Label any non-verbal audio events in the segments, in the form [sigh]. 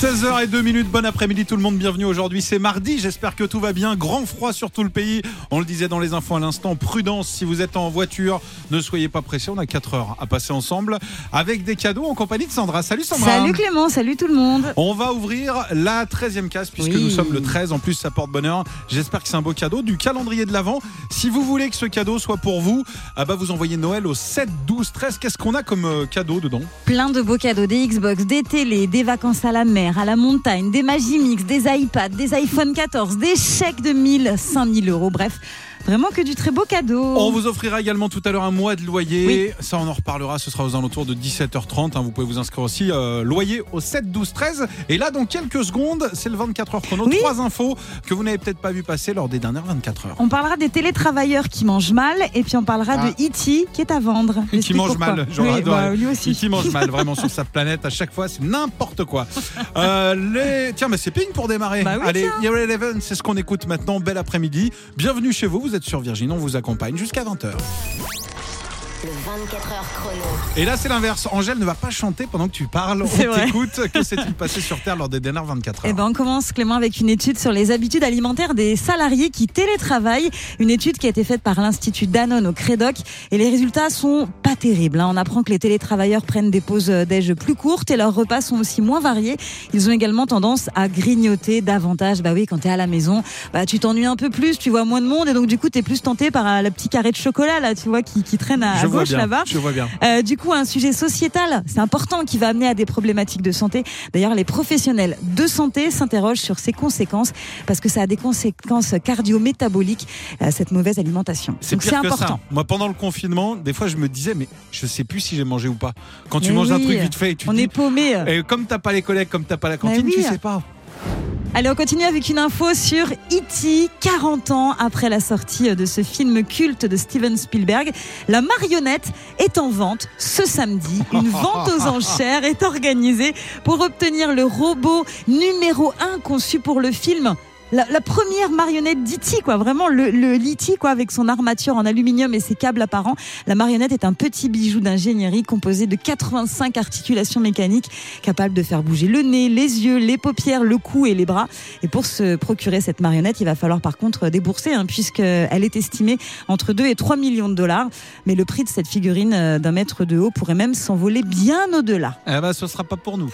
16h02 minutes, bon après-midi tout le monde, bienvenue aujourd'hui, c'est mardi, j'espère que tout va bien, grand froid sur tout le pays, on le disait dans les infos à l'instant, prudence si vous êtes en voiture, ne soyez pas pressés, on a 4 heures à passer ensemble avec des cadeaux en compagnie de Sandra. Salut Sandra. Salut Clément, salut tout le monde. On va ouvrir la 13e case puisque Oui. nous sommes le 13, en plus ça porte bonheur, j'espère que c'est un beau cadeau du calendrier de l'Avent. Si vous voulez que ce cadeau soit pour vous, ah bah vous envoyez Noël au 7, 12, 13, qu'est-ce qu'on a comme euh, cadeau dedans? Plein de beaux cadeaux, des Xbox, des télés, des vacances à la mer, à la montagne, des Magimix, des iPads, des iPhone 14, des chèques de 1000, 5000 euros, bref, vraiment que du très beau cadeau. On vous offrira également tout à l'heure un mois de loyer. Ça, on en reparlera. Ce sera aux alentours de 17h30. hein. Vous pouvez vous inscrire aussi. euh, loyer au 7, 12, 13. Et là, dans quelques secondes, c'est le 24 heures chrono. Oui. Trois infos que vous n'avez peut-être pas vu passer lors des dernières 24 heures. On parlera des télétravailleurs qui mangent mal et puis on parlera Ah. de E.T. qui est à vendre. Qui mange pourquoi. mal, j'aurais Oui, bah, lui aussi. Qui mange mal vraiment sur sa planète à chaque fois, c'est n'importe quoi. [laughs] Euh, les... Tiens, mais c'est ping pour démarrer. Bah oui, Allez. Year Eleven, c'est ce qu'on écoute maintenant. Bel après-midi. Bienvenue chez vous, vous êtes sur Virgin, on vous accompagne jusqu'à 20h. Le 24 heures chrono. Et là, c'est l'inverse. Angèle ne va pas chanter pendant que tu parles. On t'écoute. Que [laughs] s'est-il passé sur Terre lors des dernières 24 heures Eh ben, on commence Clément avec une étude sur les habitudes alimentaires des salariés qui télétravaillent. Une étude qui a été faite par l'Institut Danone au Crédoc et les résultats sont pas terribles. hein. On apprend que les télétravailleurs prennent des pauses déj plus courtes et leurs repas sont aussi moins variés. Ils ont également tendance à grignoter davantage. Bah oui, quand t'es à la maison, bah tu t'ennuies un peu plus, tu vois moins de monde et donc du coup t'es plus tenté par euh, le petit carré de chocolat là, tu vois, qui, qui traîne à, Je gauche bien. là-bas. Je vois bien. Euh, du coup, un sujet sociétal, c'est important, qui va amener à des problématiques de santé. D'ailleurs, les professionnels de santé s'interrogent sur ses conséquences parce que ça a des conséquences cardio-métaboliques, euh, cette mauvaise alimentation. C'est que important. ça. Moi, pendant le confinement, des fois, je me disais, mais je sais plus si j'ai mangé ou pas. Quand tu Mais manges un truc vite fait, et tu On dis, est paumé. et comme t'as pas les collègues, comme t'as pas la cantine, oui. tu sais pas. Allez, on continue avec une info sur E.T. 40 ans après la sortie de ce film culte de Steven Spielberg. La marionnette est en vente ce samedi. Une [laughs] vente aux enchères est organisée pour obtenir le robot numéro 1 conçu pour le film. La, la première marionnette d'E.T. quoi, vraiment le, le l'E.T. quoi, avec son armature en aluminium et ses câbles apparents. La marionnette est un petit bijou d'ingénierie composé de 85 articulations mécaniques capables de faire bouger le nez, les yeux, les paupières, le cou et les bras. Et pour se procurer cette marionnette, il va falloir par contre débourser, hein, puisqu'elle est estimée entre 2 et 3 millions de dollars. Mais le prix de cette figurine euh, d'un mètre de haut pourrait même s'envoler bien au-delà. Eh ben, ce sera pas pour nous.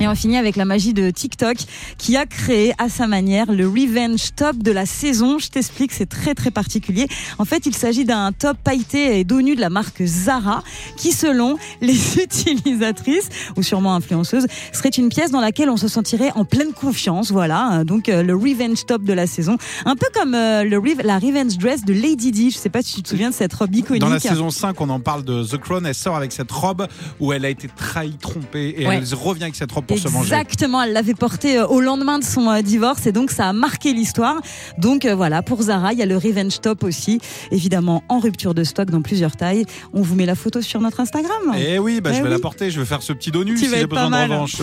Et on finit avec la magie de TikTok qui a créé à sa manière le Revenge Top de la saison. Je t'explique, c'est très très particulier. En fait, il s'agit d'un top pailleté et dos nu de la marque Zara qui, selon [laughs] les utilisatrices ou sûrement influenceuses, serait une pièce dans laquelle on se sentirait en pleine confiance. Voilà, donc euh, le Revenge Top de la saison. Un peu comme euh, le, la Revenge Dress de Lady Di. Je sais pas si tu te souviens de cette robe iconique. Dans la saison 5, on en parle de The Crown. Elle sort avec cette robe où elle a été trahie, trompée, et Ouais. elle revient avec cette robe pour se manger. Exactement, elle l'avait porté euh, au lendemain de son euh, divorce et donc ça a marqué l'histoire. Donc euh, voilà, pour Zara, il y a le Revenge Top aussi, évidemment en rupture de stock dans plusieurs tailles. On vous met la photo sur notre Instagram. Eh oui, bah, Eh je vais oui. la porter, je vais faire ce petit dos nu Tu si j'ai besoin de revanche.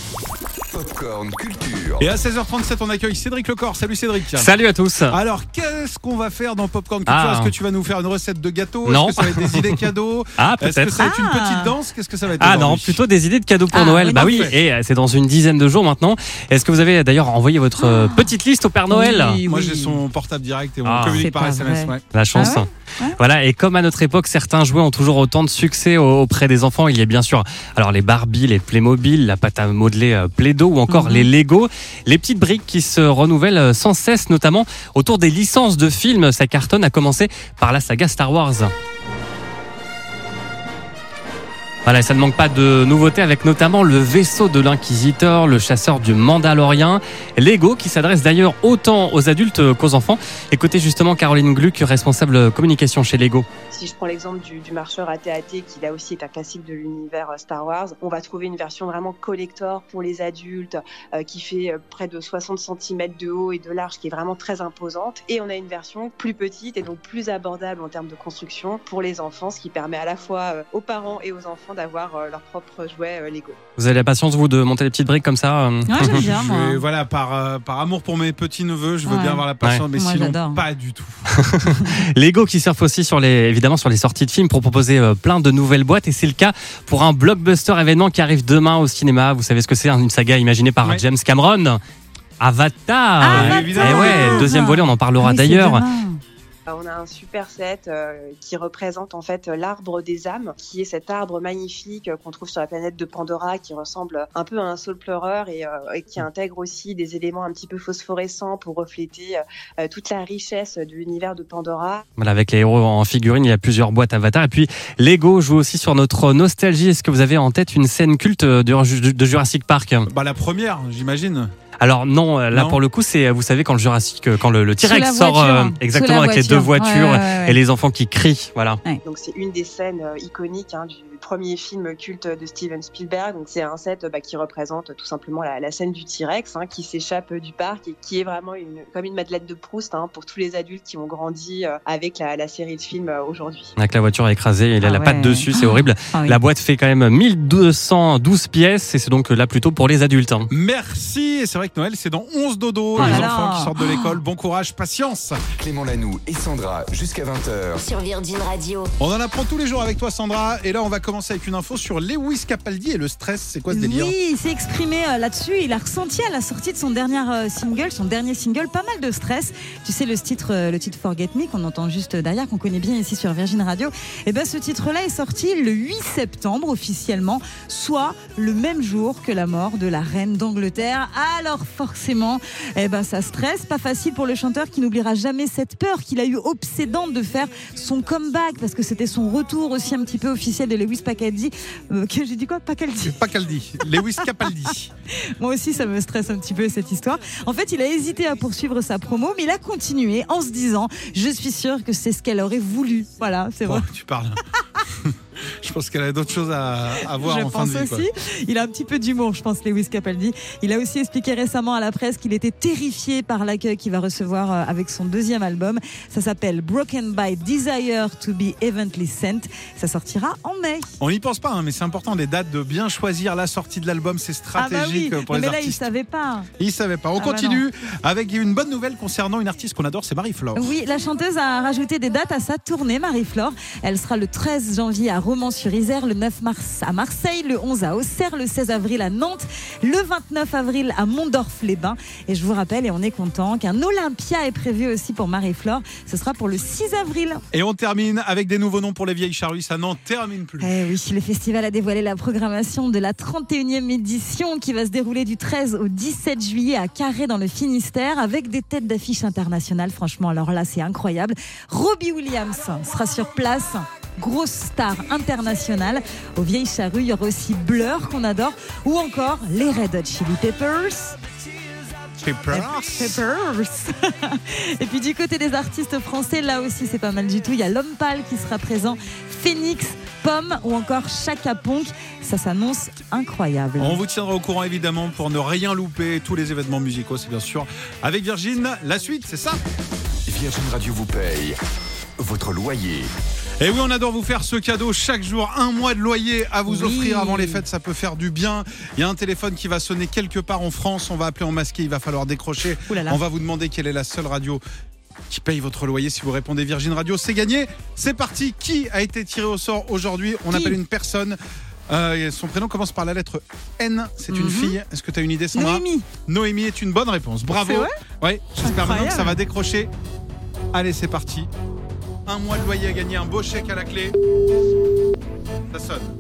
Popcorn Culture. Et à 16h37, on accueille Cédric Lecor. Salut Cédric. Salut à tous. Alors, qu'est-ce qu'on va faire dans Popcorn Culture Ah. Est-ce que tu vas nous faire une recette de gâteau Non. Est-ce que ça va être des idées cadeaux [laughs] Ah, Est-ce que peut-être. ça va être une Ah. petite danse Qu'est-ce que ça va être Ah non, plutôt des idées de cadeaux pour Ah, Noël. oui, bah oui, et euh, c'est dans une dizaine de jours maintenant. Est-ce que vous avez d'ailleurs envoyé votre euh, petite liste au Père Noël Oui, Moi, j'ai son portable direct et on Ah. communique par SMS. ouais. La chance. Ah ouais Ouais. Voilà, et comme à notre époque, certains jouets ont toujours autant de succès au- auprès des enfants. Il y a bien sûr alors les Barbie, les Playmobil, la pâte à modeler euh, Ou encore Mhm. les Lego, les petites briques qui se renouvellent euh, sans cesse, notamment autour des licences de films. Ça cartonne, à commencer par la saga Star Wars. Voilà, ça ne manque pas de nouveautés avec notamment le vaisseau de l'inquisiteur, le chasseur du Mandalorien, Lego qui s'adresse d'ailleurs autant aux adultes qu'aux enfants. Écoutez justement Caroline Gluck, responsable communication chez Lego. Si je prends l'exemple du, marcheur AT-AT, qui là aussi est un classique de l'univers euh, Star Wars, on va trouver une version vraiment collector pour les adultes, euh, qui fait euh, près de 60 cm de haut et de large, qui est vraiment très imposante. Et on a une version plus petite et donc plus abordable en termes de construction pour les enfants, ce qui permet à la fois aux parents et aux enfants enfants d'avoir euh, leur propre jouet euh, Lego. Vous avez la patience, vous, de monter les petites briques comme ça euh Ouais, j'aime [laughs] bien, moi. Je- voilà, par, euh, par amour pour mes petits neveux, je veux Ouais. bien avoir la patience, mais Moi, sinon pas du tout. [laughs] Lego qui surfe aussi sur les, évidemment sur les sorties de films pour proposer euh, plein de nouvelles boîtes et c'est le cas pour un blockbuster événement qui arrive demain au cinéma. Vous savez ce que c'est Une saga imaginée par Ouais. James Cameron? Avatar. Avatar. évidemment. Eh ouais, deuxième volet, on en parlera Oui, c'est d'ailleurs. Euh, On a un super set euh, qui représente en fait l'arbre des âmes, qui est cet arbre magnifique euh, qu'on trouve sur la planète de Pandora, qui ressemble un peu à un saule pleureur et, euh, et qui intègre aussi des éléments un petit peu phosphorescents pour refléter euh, toute la richesse de l'univers de Pandora. Voilà, avec les héros en figurine, il y a plusieurs boîtes Avatar. Et puis Lego joue aussi sur notre nostalgie. Est-ce que vous avez en tête une scène culte de, de Jurassic Park? Bah la première, j'imagine. Alors non, euh, là Non. pour le coup, c'est vous savez quand le Jurassic, euh, quand le, T-Rex sort euh, Sous exactement avec les deux voiture. voitures Ouais, ouais, ouais. et les enfants qui crient. Voilà. Donc c'est une des scènes euh, iconiques hein, du premier film culte de Steven Spielberg. Donc c'est un set euh, bah, qui représente tout simplement la, la scène du T-Rex hein, qui s'échappe du parc et qui est vraiment une, comme une Madeleine de Proust hein, pour tous les adultes qui ont grandi euh, avec la, la série de films euh, aujourd'hui. Avec la voiture écrasée, il a Ah la ouais. patte dessus, c'est horrible. Ah oui. La boîte fait quand même 1212 pièces et c'est donc là plutôt pour les adultes. hein. Merci. C'est vrai Noël, c'est dans 11 dodo. Oh les là enfants là. qui sortent de l'école. Bon courage, patience. Clément Lanoux et Sandra jusqu'à 20h. Sur Virgin Radio. On en apprend tous les jours avec toi, Sandra. Et là, on va commencer avec une info sur Lewis Capaldi et le stress. C'est quoi ce délire Oui, il s'est exprimé euh, là-dessus. Il a ressenti à la sortie de son dernier euh, single, son dernier single, pas mal de stress. Tu sais, le titre, euh, le titre Forget Me, qu'on entend juste derrière, qu'on connaît bien ici sur Virgin Radio. Et ben, ce titre-là est sorti le 8 septembre officiellement, soit le même jour que la mort de la reine d'Angleterre. Alors, forcément, eh ben, ça stresse. Pas facile pour le chanteur qui n'oubliera jamais cette peur qu'il a eu obsédante de faire son comeback, parce que c'était son retour aussi un petit peu officiel de Lewis Capaldi. Euh, que j'ai dit quoi? Capaldi Pas Caldi. Lewis Capaldi. [laughs] moi aussi, ça me stresse un petit peu cette histoire. En fait, il a hésité à poursuivre sa promo, mais il a continué en se disant Je suis sûr que c'est ce qu'elle aurait voulu. Voilà, c'est vrai. Oh, tu parles. [laughs] Je pense qu'elle a d'autres choses à, à voir je en fin pense de vie. quoi. Il a un petit peu d'humour, je pense, Lewis Capaldi. Il a aussi expliqué récemment à la presse qu'il était terrifié par l'accueil qu'il va recevoir euh, avec son deuxième album. Ça s'appelle Broken by Desire to be Eventually Sent. Ça sortira en mai. On n'y pense pas, hein, mais c'est important les dates de bien choisir la sortie de l'album. C'est Ah bah oui, stratégique pour Non, les mais là, il artistes. savait pas. Ils savaient pas. On Ah bah continue avec une bonne nouvelle concernant une artiste qu'on adore, c'est Marie-Flore. Oui, la chanteuse a rajouté des dates à sa tournée, Marie-Flore. Elle sera le 13 janvier à Romans-sur-Isère, le 9 mars à Marseille, le 11 à Auxerre, le 16 avril à Nantes, le 29 avril à Mondorf-les-Bains. Et je vous rappelle, et on est content, qu'un Olympia est prévu aussi pour Marie-Flore. Ce sera pour le 6 avril. Et on termine avec des nouveaux noms pour les vieilles charrues. Ça n'en termine plus. Eh oui, le festival a dévoilé la programmation de la 31e édition qui va se dérouler du 13 au 17 juillet à Carré dans le Finistère avec des têtes d'affiche internationales. Franchement, alors là, c'est incroyable. Robbie Williams sera sur place. Grosse star internationale. Aux vieilles charrues, il y aura aussi Blur qu'on adore ou encore les Red Hot Chili Peppers. Peppers. Peppers. [laughs] Et puis du côté des artistes français, là aussi c'est pas mal du tout. Il y a l'homme pâle qui sera présent, Phoenix, Pomme ou encore Chaka Ponk. Ça s'annonce incroyable. On vous tiendra au courant évidemment pour ne rien louper. Tous les événements musicaux, c'est bien sûr. Avec Virgin, la suite, c'est ça? Virgin Radio vous paye votre loyer. Et oui, on adore vous faire ce cadeau chaque jour. Un mois de loyer à vous Oui. offrir avant les fêtes, ça peut faire du bien. Il y a un téléphone qui va sonner quelque part en France. On va appeler en masqué, il va falloir décrocher. Ouh là là. On va vous demander quelle est la seule radio qui paye votre loyer. Si vous répondez Virgin Radio, c'est gagné. C'est parti. Qui a été tiré au sort aujourd'hui? On Qui appelle une personne. Euh, son prénom commence par la lettre N. C'est une Mhm. fille. Est-ce que tu as une idée, Sandra? Noémie. Noémie est une bonne réponse. Bravo. Ouais, j'espère maintenant que ça va décrocher. Allez, c'est parti. Un mois de loyer à gagner, un beau chèque à la clé. Ça sonne.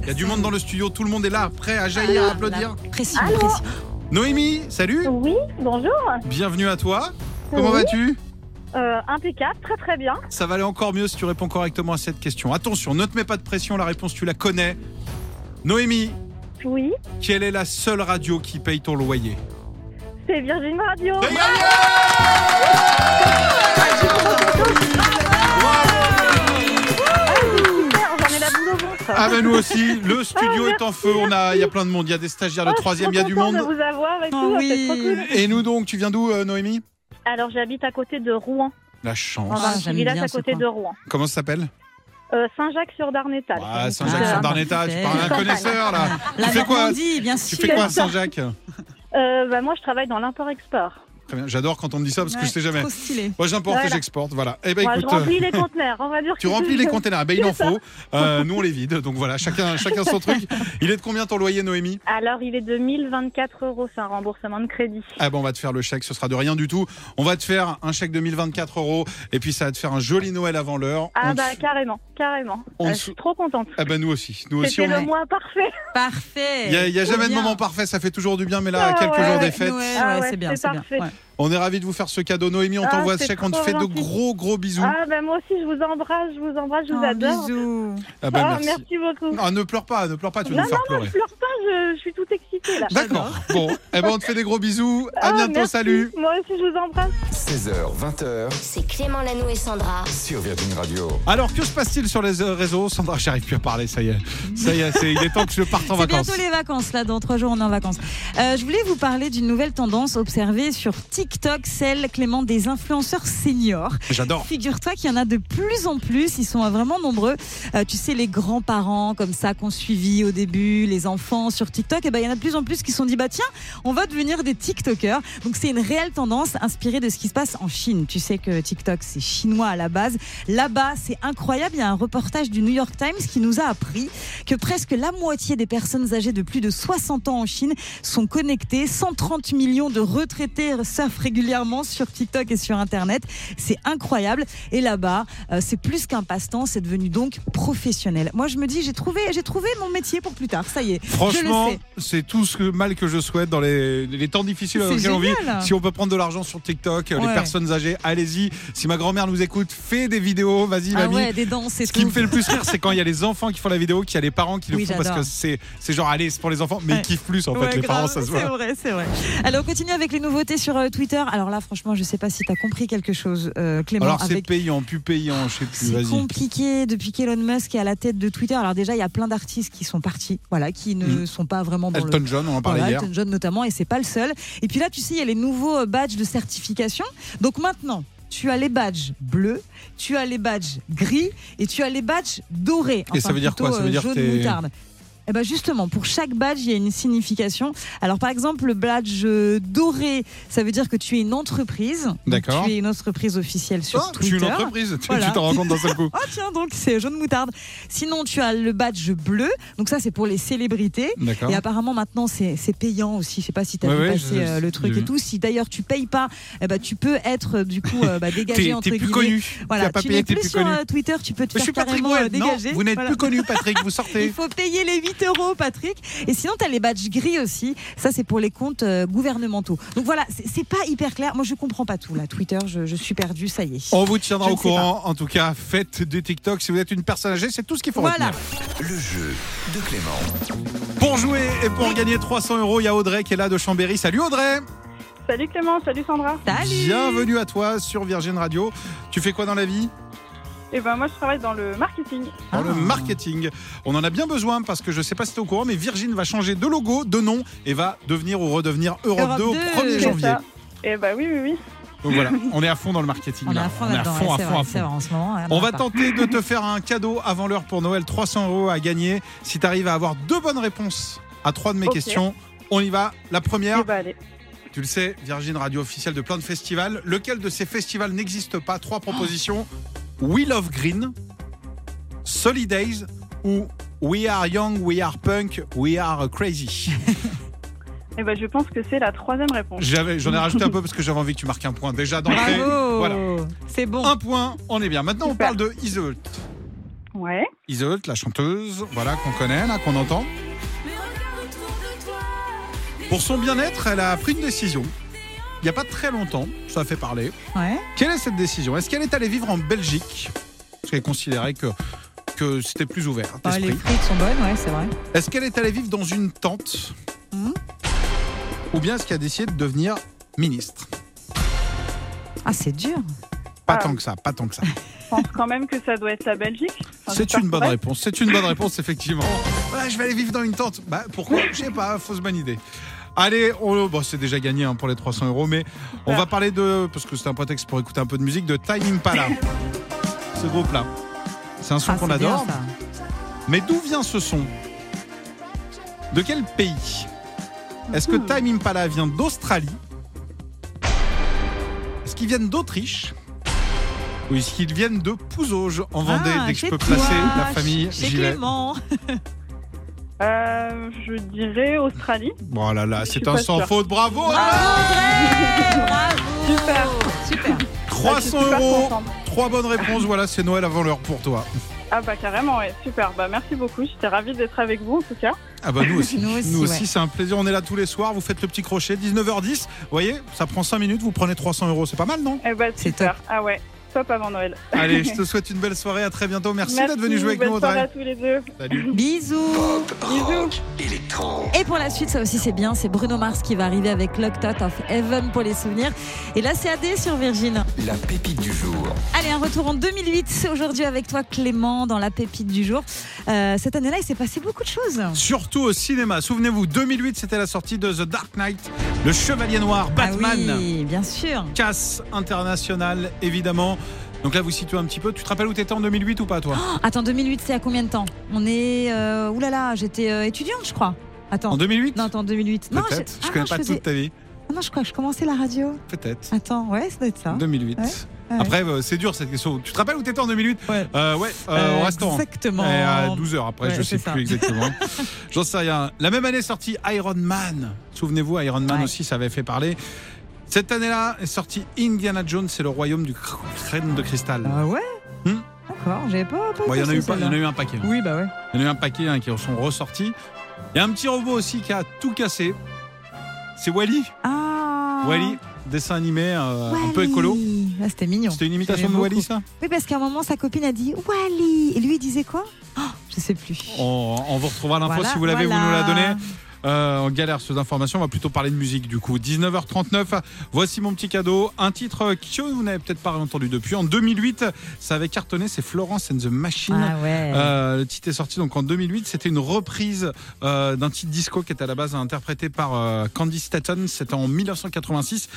Il y a du monde dans le studio, tout le monde est là, prêt à jaillir, à applaudir. Pression, pression. Noémie, salut, Oui, bonjour. bienvenue à toi. Comment Oui. vas-tu? Euh, impeccable, très très bien. Ça va aller encore mieux si tu réponds correctement à cette question. Attention, ne te mets pas de pression, la réponse tu la connais. Noémie, Oui, quelle est la seule radio qui paye ton loyer? C'est Virgin Radio. C'est gagné Ah ben nous aussi, le studio Ah, est en feu, on a, il y a plein de monde, il y a des stagiaires, le Oh, troisième, il y a du monde. de vous avoir et Oh tout, oui. trop cool. Et nous donc, tu viens d'où euh, Noémie? Alors j'habite à côté de Rouen, La chance. Ah, bien à côté de Rouen. Comment ça s'appelle? Euh, Saint-Jacques-sur-Darnétal. Ah, Saint-Jacques sur Ah, tu parles à un connaisseur là. La tu fais quoi? Normandie, bien Tu sûr. fais quoi à Saint-Jacques? Euh, bah, moi, je travaille dans l'import-export. Très bien. J'adore quand on me dit ça parce que je sais jamais. Trop stylé. Moi j'importe et j'exporte, voilà. Eh ben Moi, écoute, je remplis euh, les conteneurs, on va dire. tu que- remplis les containers, ben il en faut. Euh, nous on les vide, donc voilà, chacun, [laughs] chacun son truc. Il est de combien ton loyer Noémie? Alors, il est de 1024 euros, c'est un remboursement de crédit. Ah bon, on va te faire le chèque, ce sera de rien du tout. On va te faire un chèque de 1024 euros et puis ça va te faire un joli Noël avant l'heure. Ah On te- bah carrément, carrément. on Euh, je suis trop contente. Ah ben nous aussi, nous aussi. C'était on- le mois parfait. Parfait. Il y a, y a jamais de moment parfait, ça fait toujours du bien, mais là, à Ah quelques ouais, jours des fêtes, Ah c'est bien, c'est parfait. On est ravis de vous faire ce cadeau. Noémie, on Ah, t'envoie ce chèque, on te fait de gros gros bisous. Ah bah moi aussi, je vous embrasse, je vous embrasse, je vous Oh, adore. bisous. Ah ben, Ah, merci. merci beaucoup. Ah, ne pleure pas, ne pleure pas, tu vas Non, nous faire non, pleurer. je pleure pas, je, je suis toute excitée là. D'accord. Bon, eh ben on te fait des gros bisous. À Ah, bientôt, merci. salut. Moi aussi, je vous embrasse. 16h, 20h C'est Clément Lanou et Sandra. sur Virgin Radio. Alors, que se passe-t-il sur les euh, réseaux Sandra, j'arrive plus à parler, ça y est. Ça y est, c'est- il est temps que je parte en [laughs] C'est vacances. bientôt les vacances, là, dans trois jours, on est en vacances. Euh, je voulais vous parler d'une nouvelle tendance observée sur TikTok, celle, Clément, des influenceurs seniors. J'adore. Figure-toi qu'il y en a de plus en plus, ils sont vraiment nombreux. Euh, tu sais, les grands-parents comme ça qu'on suivi au début, les enfants sur TikTok, et ben il y en a de plus en plus qui se sont dit bah tiens, on va devenir des TikTokers. Donc c'est une réelle tendance inspirée de ce qui se passe en Chine. Tu sais que TikTok c'est chinois à la base. Là-bas, c'est incroyable, il y a un reportage du New York Times qui nous a appris que presque la moitié des personnes âgées de plus de 60 ans en Chine sont connectées. 130 millions de retraités surfent régulièrement sur TikTok et sur Internet. C'est incroyable. Et là-bas, euh, c'est plus qu'un passe-temps, c'est devenu donc professionnel. Moi, je me dis, j'ai trouvé, j'ai trouvé mon métier pour plus tard. Ça y est. Franchement, c'est tout ce que, mal que je souhaite dans les, les temps difficiles dans lesquels on vit. Si on peut prendre de l'argent sur TikTok, les personnes âgées, allez-y. Si ma grand-mère nous écoute, fais des vidéos, vas-y, Ah mamie. ouais, des danses Ce tout. qui me fait le plus rire, c'est quand il y a [laughs] les enfants qui font la vidéo, qu'il y a les parents qui le Oui, font parce que c'est c'est genre allez, c'est pour les enfants, mais Ouais. ils kiffent plus en fait les parents, ça se C'est voit. vrai, c'est vrai. Alors, on continue avec les nouveautés sur euh, Twitter. Alors là, franchement, je sais pas si tu as compris quelque chose, euh, Clément. Alors c'est avec payant, plus payant, je sais plus, C'est compliqué depuis qu'Elon Musk est à la tête de Twitter. Alors déjà, il y a plein d'artistes qui sont partis, voilà, qui ne Mm. sont pas vraiment dans le Elton John, on en parlait voilà, hier. Elton John notamment, et c'est pas le seul. Et puis là, tu sais, il y a les nouveaux euh, badges de certification. Donc maintenant, tu as les badges bleus, tu as les badges gris et tu as les badges dorés. Et ça veut dire quoi? Ça veut euh, dire jaune moutarde. Eh ben justement, pour chaque badge, il y a une signification. Alors par exemple, le badge doré, ça veut dire que tu es une entreprise. D'accord. Tu es une entreprise officielle sur Oh, je suis Twitter. une entreprise, tu Voilà. tu t'en rends compte d'un seul coup. Ah [laughs] tiens, donc c'est jaune moutarde. Sinon, tu as le badge bleu. Donc ça, c'est pour les célébrités. D'accord. Et apparemment maintenant c'est payant aussi. Je sais pas si tu as Ouais, je- euh, le truc et tout. Si d'ailleurs tu payes pas, eh ben, tu peux être euh, du coup euh, bah, [laughs] dégagé entre t'es plus connu. tu Voilà, as pas tu payé, plus plus sur connu. euh, Twitter, tu peux te faire suis Patrick carrément dégager. vous n'êtes Voilà. plus connu, Patrick, vous [laughs] Il sortez. faut payer les 8 euros, Patrick. Et sinon, tu as les badges gris aussi. Ça, c'est pour les comptes euh, gouvernementaux. Donc voilà, c'est pas hyper clair. Moi, je comprends pas tout là. Twitter, je, je suis perdu, ça y est. On vous tiendra Je au courant. En tout cas, faites des TikTok. Si vous êtes une personne âgée, c'est tout ce qu'il faut Voilà. retenir. Le jeu de Clément. Pour jouer et pour gagner 300 euros, il y a Audrey qui est là de Chambéry. Salut Audrey Salut Clément, salut Sandra. Salut. Bienvenue à toi sur Virgin Radio. Tu fais quoi dans la vie? Et ben moi, je travaille dans le marketing. Dans Ah. le marketing. On en a bien besoin parce que je sais pas si tu es au courant, mais Virgin va changer de logo, de nom et va devenir ou redevenir Europe, Europe 2 au 2. 1er C'est janvier. ça. Et ben oui, oui, oui. Donc voilà, on est à fond dans le marketing. On est à fond On est à fond, ouais, à fond, vrai, à c'est fond. vrai, en ce moment. rien On va tenter de te faire un cadeau avant l'heure pour Noël, 300 euros à gagner. Si tu arrives à avoir deux bonnes réponses à trois de mes questions, on y va. La première, Et ben allez. tu le sais, Virgin Radio officielle de plein de festivals. Lequel de ces festivals n'existe pas? Trois propositions. We Love Green, Solidays ou We Are Young, We Are Punk, We Are Crazy. [laughs] Et ben je pense que c'est la troisième réponse. J'avais- J'en ai rajouté un peu parce que j'avais envie que tu marques un point déjà d'entrée. Bravo. Voilà. C'est bon. Un point, on est bien. Maintenant, on Super. parle de Iseult. Ouais. Iseult, la chanteuse, voilà, qu'on connaît, là, qu'on entend. Pour son bien-être, elle a pris une décision. Il n'y a pas très longtemps, ça a fait parler. Ouais. Quelle est cette décision? Est-ce qu'elle est allée vivre en Belgique? Parce qu'elle considérait que, que c'était plus ouvert Ah, les frites sont bonnes, ouais, c'est vrai. Est-ce qu'elle est allée vivre dans une tente? Mhm. Ou bien est-ce qu'elle a décidé de devenir ministre? Ah, c'est dur. Pas Ah. tant que ça, pas tant que ça. Je pense quand même que ça doit être la Belgique. Enfin, C'est une bonne réponse. C'est une bonne réponse, effectivement. Ouais, je vais aller vivre dans une tente. Bah, pourquoi? Je sais pas, fausse bonne idée. Allez, on, bon, c'est déjà gagné hein, pour les 300 euros, mais on va parler de, parce que c'est un prétexte pour écouter un peu de musique, de Time Impala. Ce groupe-là. C'est un son Ah, qu'on bien, adore. Mais d'où vient ce son? De quel pays? Est-ce que Time Impala vient d'Australie? Est-ce qu'ils viennent d'Autriche? Ou est-ce qu'ils viennent de Pouzauges en Vendée Ah, Dès que je peux toi, placer la famille, vais. Clément. [laughs] Euh, je dirais Australie. Bon là là, c'est un sans sûre. faute, bravo Bravo, Bravo Super. Super. Je 300 suis super euros, trois bonnes réponses, voilà, c'est Noël avant l'heure pour toi. Ah bah carrément, ouais, super. Bah merci beaucoup. J'étais ravie d'être avec vous en tout cas. Ah bah nous aussi, Nous aussi, ouais. c'est un plaisir, on est là tous les soirs, vous faites le petit crochet, 19h10, vous voyez, ça prend 5 minutes, vous prenez 300 euros, c'est pas mal non? Eh bah C'est super. Ah ouais, top avant Noël. Allez, je te [laughs] souhaite une belle soirée, à très bientôt, merci, d'être venu jouer avec bonne nous soirée à Audrey. tous les deux. Salut. Bisous. Rock, électro. Et pour la suite, ça aussi c'est bien, c'est Bruno Mars qui va arriver avec Locked Out of Heaven pour les souvenirs. Et là c'est AD sur Virgin. La pépite du jour. Allez, un retour en 2008, c'est aujourd'hui avec toi Clément dans la pépite du jour. Euh, cette année-là, il s'est passé beaucoup de choses. Surtout au cinéma, souvenez-vous, 2008 c'était la sortie de The Dark Knight, le Chevalier Noir, Batman, Ah oui, bien sûr. casse internationale évidemment. Donc là vous situez un petit peu, tu te rappelles où t'étais en 2008 ou pas toi Attends, 2008, c'est à combien de temps On est. Euh, oulala, j'étais euh, étudiante, je crois. Attends. En 2008 Non, attends, 2008. Non, Peut-être, ah je connais non, pas faisais- toute ta vie, Ah non, je crois que je commençais la radio. peut-être. Attends, ouais, ça doit être ça. 2008. Ouais, ouais. Après, euh, c'est dur cette question. Tu te rappelles où t'étais en 2008 Ouais. Euh, ouais, euh, Euh, au restaurant. Exactement. Et à 12h après, Ouais, je sais ça. plus exactement. [laughs] J'en sais rien. La même année est sorti Iron Man. Souvenez-vous, Iron Man aussi, ça avait fait parler. Cette année-là est sorti Indiana Jones, c'est le royaume du cr- crâne de cristal. Ah ouais Hmm. D'accord, j'avais pas. pas Bon, il y en a eu pensé pas, il y en a celle-là. eu un paquet. Oui, bah ouais. Il y en a eu un paquet hein, qui en sont ressortis. Il y a un petit robot aussi qui a tout cassé. C'est Wally. Ah Wally, dessin animé euh, un peu écolo. Ah, C'était mignon. C'était une imitation de Wally, ça? Oui, parce qu'à un moment, sa copine a dit Wally. Et lui, il disait quoi? Oh, Je sais plus. on, on vous retrouvera l'info Voilà, si vous l'avez, vous voilà. nous la donnez. Euh, on galère sur ces informations, on va plutôt parler de musique du coup. 19h39, voici mon petit cadeau. Un titre que vous n'avez peut-être pas entendu depuis. En 2008, ça avait cartonné, c'est Florence and the Machine. Ah ouais. Euh, le titre est sorti donc en 2008. C'était une reprise euh, d'un titre disco qui était à la base interprété par euh, Candy Staton. C'était en 1986.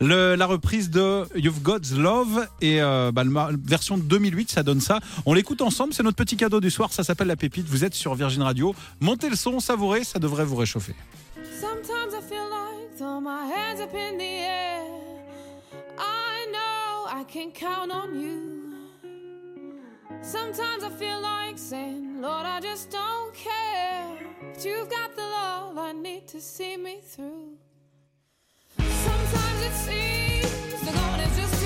Le- la reprise de You've Got the Love et bah, le ma- version 2008, ça donne ça. On l'écoute ensemble. C'est notre petit cadeau du soir. Ça s'appelle la pépite. Vous êtes sur Virgin Radio. Montez le son, savourez. Ça devrait vous réchauffer. Sometimes I feel like throw my hands up in the air. I know I can count on you. Sometimes I feel like saying, Lord, I just don't care. But you've got the love I need to see me through. Sometimes it seems the going is just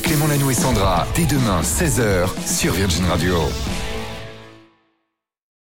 Clément Lanoux et Sandra dès demain 16h sur Virgin Radio.